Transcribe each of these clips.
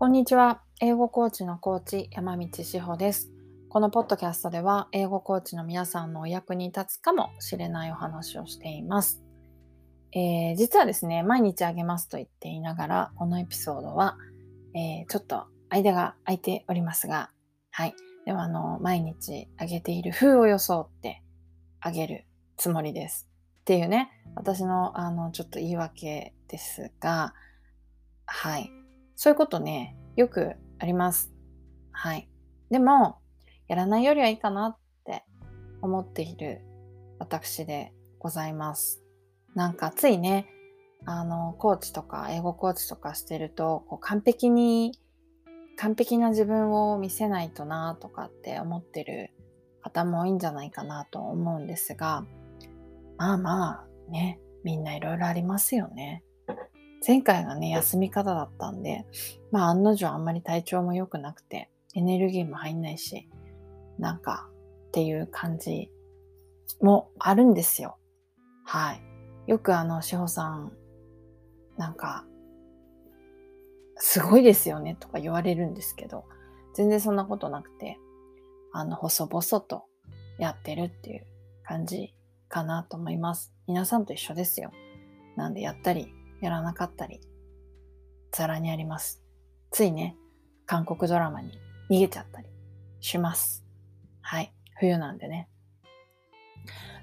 こんにちは。英語コーチのコーチ山道志保です。このポッドキャストでは英語コーチの皆さんのお役に立つかもしれないお話をしています。えー、実はですね、毎日あげますと言っていながら、このエピソードは、えー、ちょっと間が空いておりますが、はい。では、あの、毎日あげている風を装ってあげるつもりです。っていうね、私の、あの、ちょっと言い訳ですが、はい。そういうことね、よくあります。はい。でも、やらないよりはいいかなって思っている私でございます。なんかついね、あの、コーチとか英語コーチとかしてると、こう完璧に、完璧な自分を見せないとなとかって思ってる方も多いんじゃないかなと思うんですが、まあまあね、みんないろいろありますよね。前回がね、休み方だったんで、まあ案の定あんまり体調も良くなくて、エネルギーも入んないし、なんかっていう感じもあるんですよ。はい。よくあの、しほさん、なんか、すごいですよねとか言われるんですけど、全然そんなことなくて、あの、細々とやってるっていう感じかなと思います。皆さんと一緒ですよ。なんでやったりやらなかったり、ざらにあります。ついね、韓国ドラマに逃げちゃったりします。はい。冬なんでね。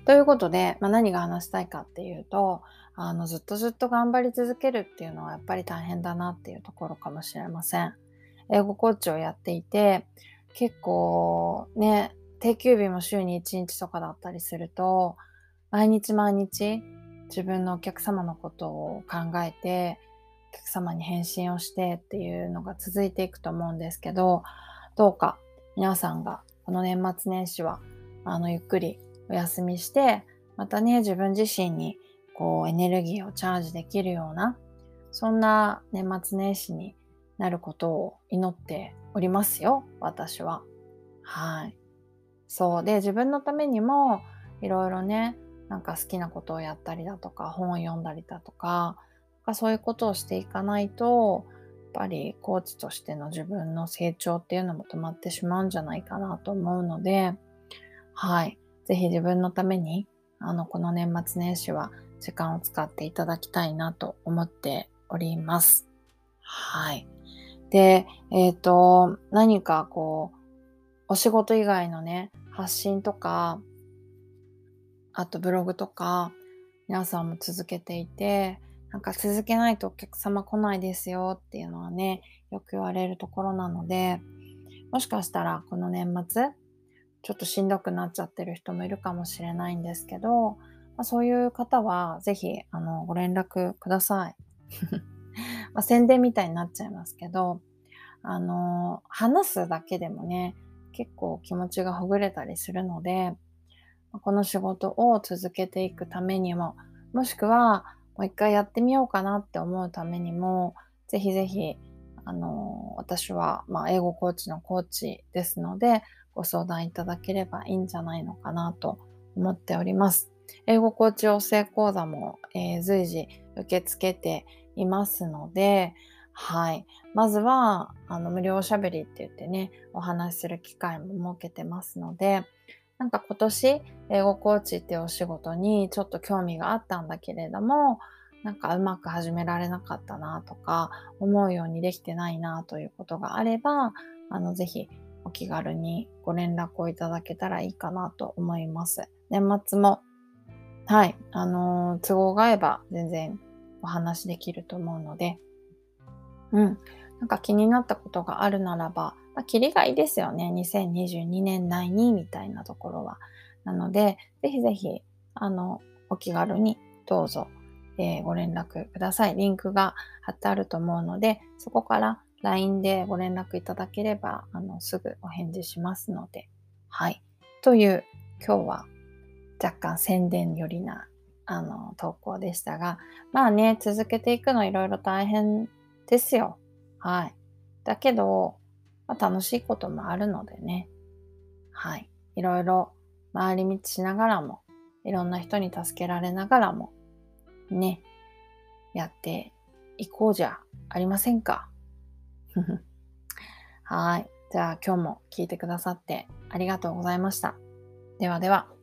ということで、まあ、何が話したいかっていうと、あの、ずっとずっと頑張り続けるっていうのはやっぱり大変だなっていうところかもしれません。英語コーチをやっていて、結構ね、定休日も週に1日とかだったりすると、毎日毎日自分のお客様のことを考えて、お客様に返信をしてっていうのが続いていくと思うんですけど、どうか皆さんがこの年末年始は、あの、ゆっくりお休みして、またね、自分自身にこうエネルギーをチャージできるような、そんな年末年始になることを祈っておりますよ、私は。はい。そう。で、自分のためにも、いろいろね、なんか好きなことをやったりだとか、本を読んだりだとか、かそういうことをしていかないと、やっぱりコーチとしての自分の成長っていうのも止まってしまうんじゃないかなと思うので、はい。ぜひ自分のために、あの、この年末年始は時間を使っていただきたいなと思っております。はい。で、えっ、ー、と、何かこう、お仕事以外のね、発信とか、あとブログとか、皆さんも続けていて、なんか続けないとお客様来ないですよっていうのはね、よく言われるところなので、もしかしたらこの年末、ちょっとしんどくなっちゃってる人もいるかもしれないんですけど、まあ、そういう方はぜひあのご連絡ください。まあ宣伝みたいになっちゃいますけど、あの、話すだけでもね、結構気持ちがほぐれたりするので、この仕事を続けていくためにも、もしくはもう一回やってみようかなって思うためにも、ぜひぜひ、あの、私は、まあ、英語コーチのコーチですので、ご相談いただければいいんじゃないのかなと思っております。英語コーチ養成講座も、えー、随時受け付けていますので、はい。まずは、あの、無料おしゃべりって言ってね、お話しする機会も設けてますので、なんか今年、英語コーチっていうお仕事にちょっと興味があったんだけれども、なんかうまく始められなかったなとか、思うようにできてないなということがあれば、あの、ぜひお気軽にご連絡をいただけたらいいかなと思います。年末も、はい、あのー、都合が合えば全然お話できると思うので、うん、なんか気になったことがあるならば、まあ、キリがいいですよね。2022年内にみたいなところは。なので、ぜひぜひ、あの、お気軽にどうぞ、えー、ご連絡ください。リンクが貼ってあると思うので、そこから LINE でご連絡いただければ、あの、すぐお返事しますので、はい。という、今日は若干宣伝寄りな、あの、投稿でしたが、まあね、続けていくのいろいろ大変ですよ。はい。だけど、まあ、楽しいこともあるのでね。はい。いろいろ回り道しながらも、いろんな人に助けられながらも、ね、やっていこうじゃありませんか。はい。じゃあ今日も聞いてくださってありがとうございました。ではでは。